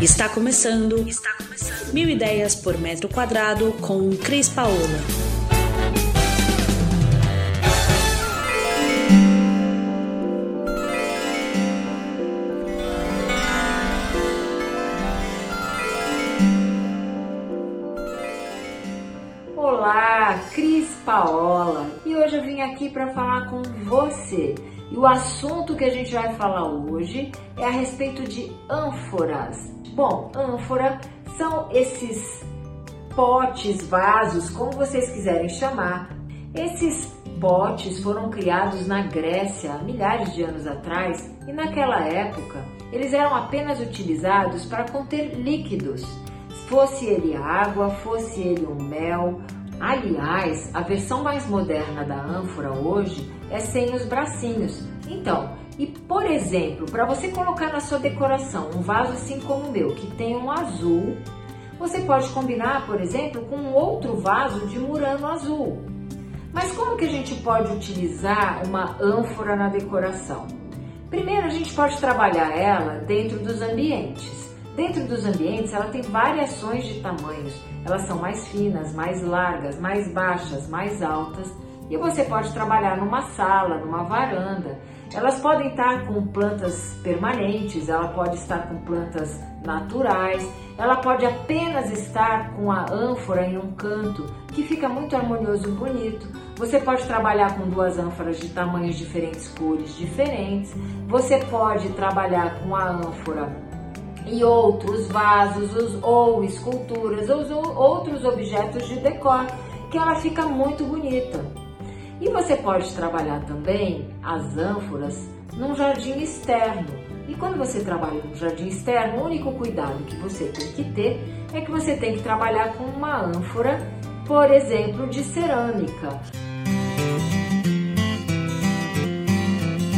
Está começando. Está começando. Mil ideias por metro quadrado com Cris Paola. Olá, Cris Paola. E hoje eu vim aqui para falar com você. E o assunto que a gente vai falar hoje é a respeito de ânforas. Bom, ânfora são esses potes, vasos, como vocês quiserem chamar. Esses potes foram criados na Grécia há milhares de anos atrás e naquela época eles eram apenas utilizados para conter líquidos, fosse ele água, fosse ele um mel. Aliás, a versão mais moderna da ânfora hoje é sem os bracinhos. Então, e por exemplo, para você colocar na sua decoração um vaso assim como o meu, que tem um azul, você pode combinar, por exemplo, com um outro vaso de murano azul. Mas como que a gente pode utilizar uma ânfora na decoração? Primeiro, a gente pode trabalhar ela dentro dos ambientes. Dentro dos ambientes, ela tem variações de tamanhos. Elas são mais finas, mais largas, mais baixas, mais altas. E você pode trabalhar numa sala, numa varanda. Elas podem estar com plantas permanentes, ela pode estar com plantas naturais, ela pode apenas estar com a ânfora em um canto, que fica muito harmonioso e bonito. Você pode trabalhar com duas ânforas de tamanhos diferentes, cores diferentes. Você pode trabalhar com a ânfora e outros vasos ou esculturas ou outros objetos de decor, que ela fica muito bonita. E você pode trabalhar também as ânforas num jardim externo. E quando você trabalha num jardim externo, o único cuidado que você tem que ter é que você tem que trabalhar com uma ânfora, por exemplo, de cerâmica.